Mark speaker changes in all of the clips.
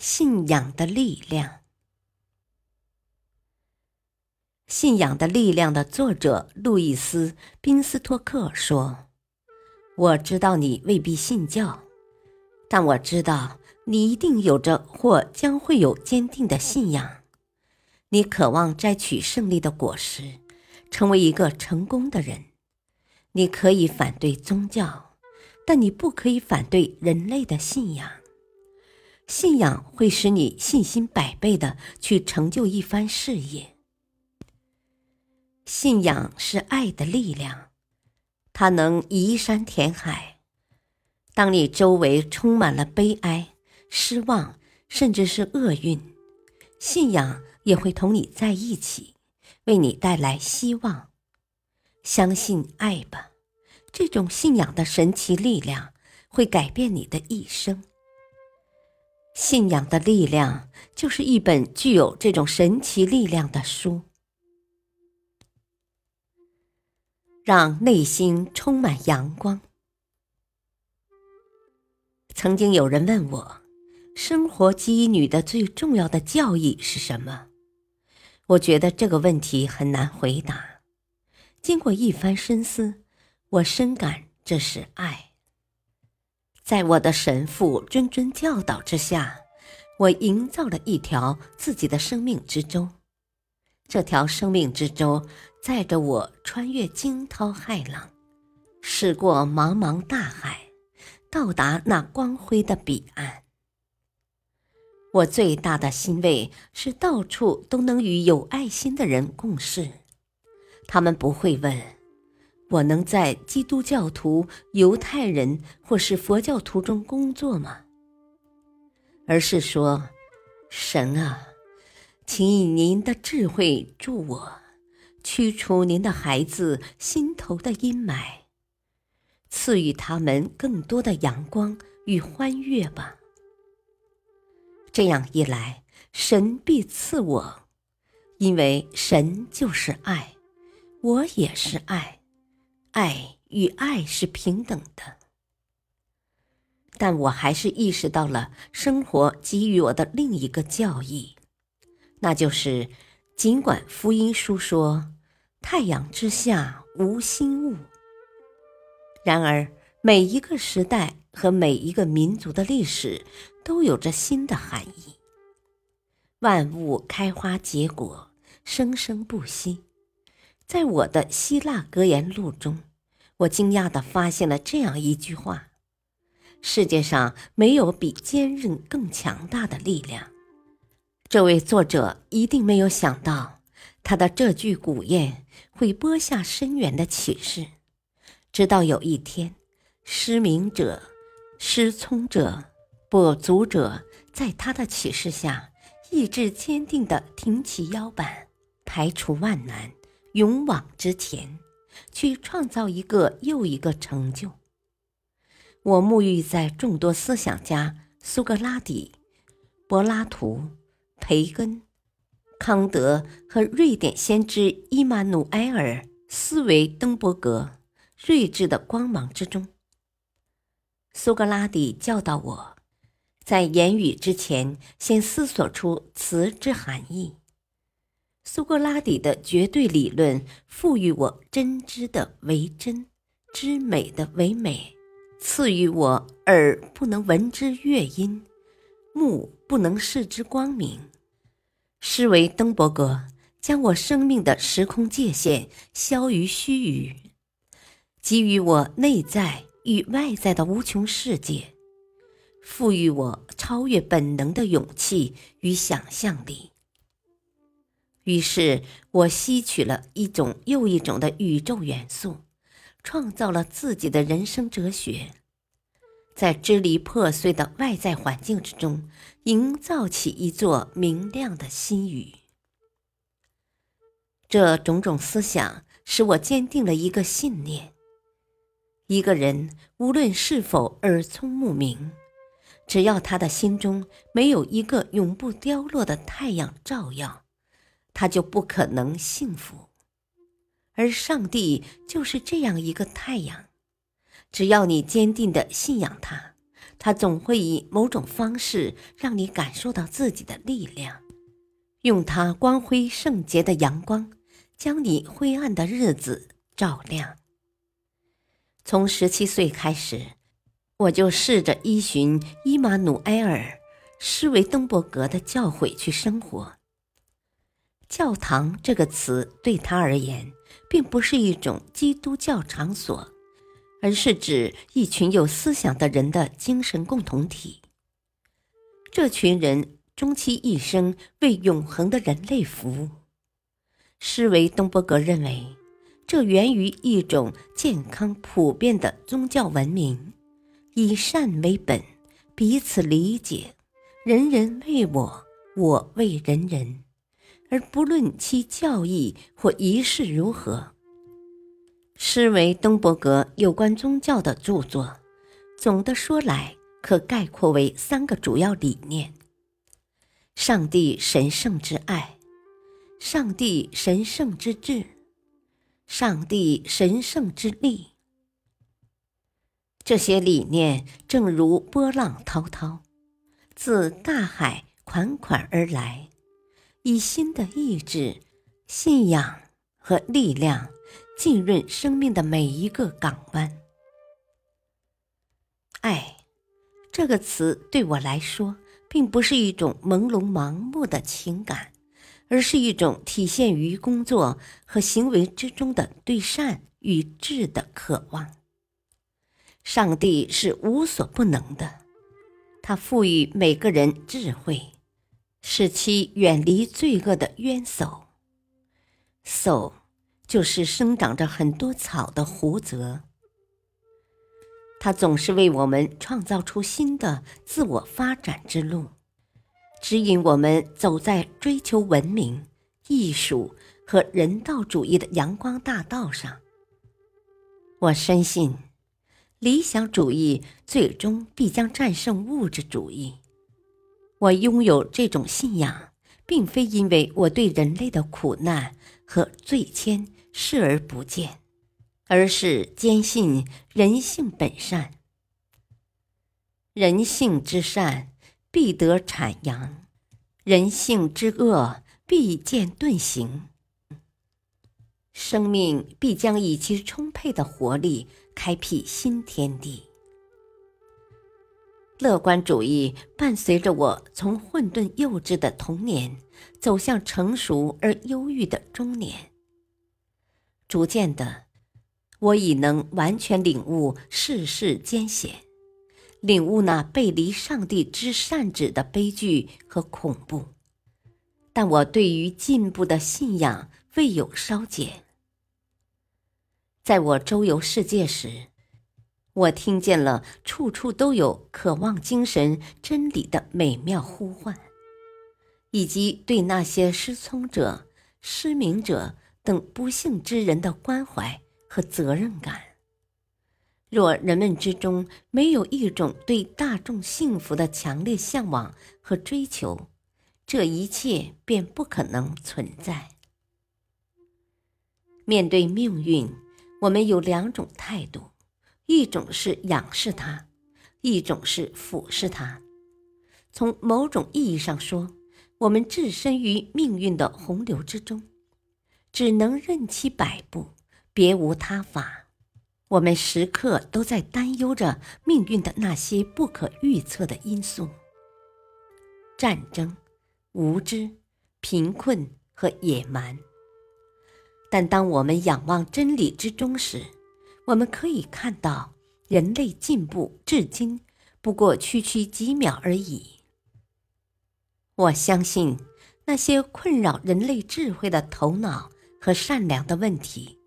Speaker 1: 信仰的力量，信仰的力量的作者路易斯·宾斯托克说：“我知道你未必信教，但我知道你一定有着或将会有坚定的信仰。你渴望摘取胜利的果实，成为一个成功的人。你可以反对宗教，但你不可以反对人类的信仰。”信仰会使你信心百倍的去成就一番事业。信仰是爱的力量，它能移山填海。当你周围充满了悲哀、失望，甚至是厄运，信仰也会同你在一起，为你带来希望。相信爱吧，这种信仰的神奇力量会改变你的一生。信仰的力量就是一本具有这种神奇力量的书，让内心充满阳光。曾经有人问我，生活给予女的最重要的教义是什么？我觉得这个问题很难回答。经过一番深思，我深感这是爱。在我的神父谆谆教导之下，我营造了一条自己的生命之舟。这条生命之舟载着我穿越惊涛骇浪，驶过茫茫大海，到达那光辉的彼岸。我最大的欣慰是到处都能与有爱心的人共事，他们不会问。我能在基督教徒、犹太人或是佛教徒中工作吗？而是说，神啊，请以您的智慧助我，驱除您的孩子心头的阴霾，赐予他们更多的阳光与欢悦吧。这样一来，神必赐我，因为神就是爱，我也是爱。爱与爱是平等的，但我还是意识到了生活给予我的另一个教义，那就是：尽管福音书说太阳之下无新物，然而每一个时代和每一个民族的历史都有着新的含义。万物开花结果，生生不息。在我的希腊格言录中，我惊讶地发现了这样一句话：“世界上没有比坚韧更强大的力量。”这位作者一定没有想到，他的这句古谚会播下深远的启示。直到有一天，失明者、失聪者、跛足者，在他的启示下，意志坚定地挺起腰板，排除万难。勇往直前，去创造一个又一个成就。我沐浴在众多思想家苏格拉底、柏拉图、培根、康德和瑞典先知伊马努埃尔·斯维登伯格睿智的光芒之中。苏格拉底教导我，在言语之前，先思索出词之含义。苏格拉底的绝对理论赋予我真知的为真，知美的为美，赐予我耳不能闻之乐音，目不能视之光明。施维登伯格将我生命的时空界限消于须臾，给予我内在与外在的无穷世界，赋予我超越本能的勇气与想象力。于是我吸取了一种又一种的宇宙元素，创造了自己的人生哲学。在支离破碎的外在环境之中，营造起一座明亮的心宇。这种种思想使我坚定了一个信念：一个人无论是否耳聪目明，只要他的心中没有一个永不凋落的太阳照耀，他就不可能幸福。而上帝就是这样一个太阳，只要你坚定的信仰他，他总会以某种方式让你感受到自己的力量，用他光辉圣洁的阳光，将你灰暗的日子照亮。从十七岁开始，我就试着依循伊马努埃尔·施维登伯格的教诲去生活。教堂这个词对他而言，并不是一种基督教场所，而是指一群有思想的人的精神共同体。这群人终其一生为永恒的人类服务。施维东伯格认为，这源于一种健康普遍的宗教文明，以善为本，彼此理解，人人为我，我为人人。而不论其教义或仪式如何，施维登伯格有关宗教的著作，总的说来可概括为三个主要理念：上帝神圣之爱，上帝神圣之智，上帝神圣之力。这些理念正如波浪滔滔，自大海款款而来。以新的意志、信仰和力量浸润生命的每一个港湾。爱这个词对我来说，并不是一种朦胧盲目的情感，而是一种体现于工作和行为之中的对善与智的渴望。上帝是无所不能的，他赋予每个人智慧。使其远离罪恶的冤首。叟，就是生长着很多草的胡泽。它总是为我们创造出新的自我发展之路，指引我们走在追求文明、艺术和人道主义的阳光大道上。我深信，理想主义最终必将战胜物质主义。我拥有这种信仰，并非因为我对人类的苦难和罪愆视而不见，而是坚信人性本善。人性之善必得阐扬，人性之恶必见顿形。生命必将以其充沛的活力开辟新天地。乐观主义伴随着我从混沌幼稚的童年走向成熟而忧郁的中年。逐渐的，我已能完全领悟世事艰险，领悟那背离上帝之善旨的悲剧和恐怖。但我对于进步的信仰未有稍减。在我周游世界时。我听见了处处都有渴望精神真理的美妙呼唤，以及对那些失聪者、失明者等不幸之人的关怀和责任感。若人们之中没有一种对大众幸福的强烈向往和追求，这一切便不可能存在。面对命运，我们有两种态度。一种是仰视它，一种是俯视它。从某种意义上说，我们置身于命运的洪流之中，只能任其摆布，别无他法。我们时刻都在担忧着命运的那些不可预测的因素：战争、无知、贫困和野蛮。但当我们仰望真理之中时，我们可以看到，人类进步至今不过区区几秒而已。我相信，那些困扰人类智慧的头脑和善良的问题，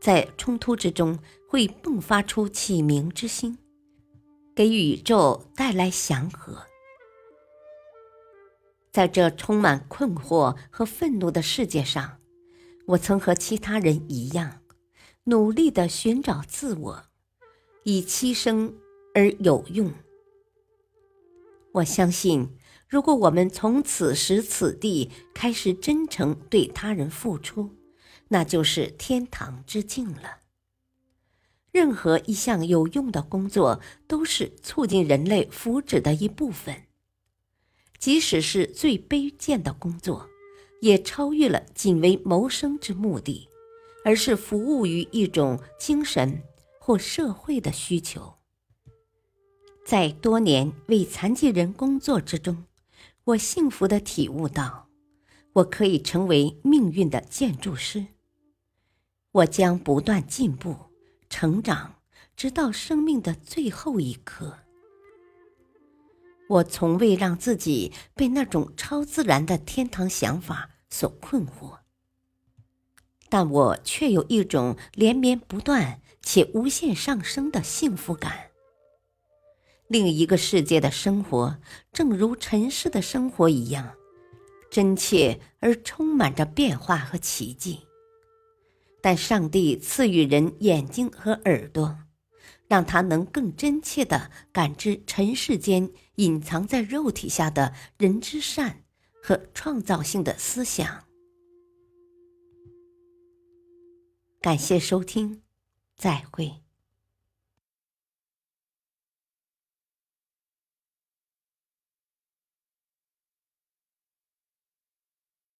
Speaker 1: 在冲突之中会迸发出启明之星，给宇宙带来祥和。在这充满困惑和愤怒的世界上，我曾和其他人一样，努力的寻找自我，以牺牲而有用。我相信，如果我们从此时此地开始真诚对他人付出，那就是天堂之境了。任何一项有用的工作，都是促进人类福祉的一部分。即使是最卑贱的工作，也超越了仅为谋生之目的，而是服务于一种精神或社会的需求。在多年为残疾人工作之中，我幸福地体悟到，我可以成为命运的建筑师。我将不断进步、成长，直到生命的最后一刻。我从未让自己被那种超自然的天堂想法所困惑，但我却有一种连绵不断且无限上升的幸福感。另一个世界的生活，正如尘世的生活一样，真切而充满着变化和奇迹。但上帝赐予人眼睛和耳朵。让他能更真切地感知尘世间隐藏在肉体下的人之善和创造性的思想。感谢收听，再会。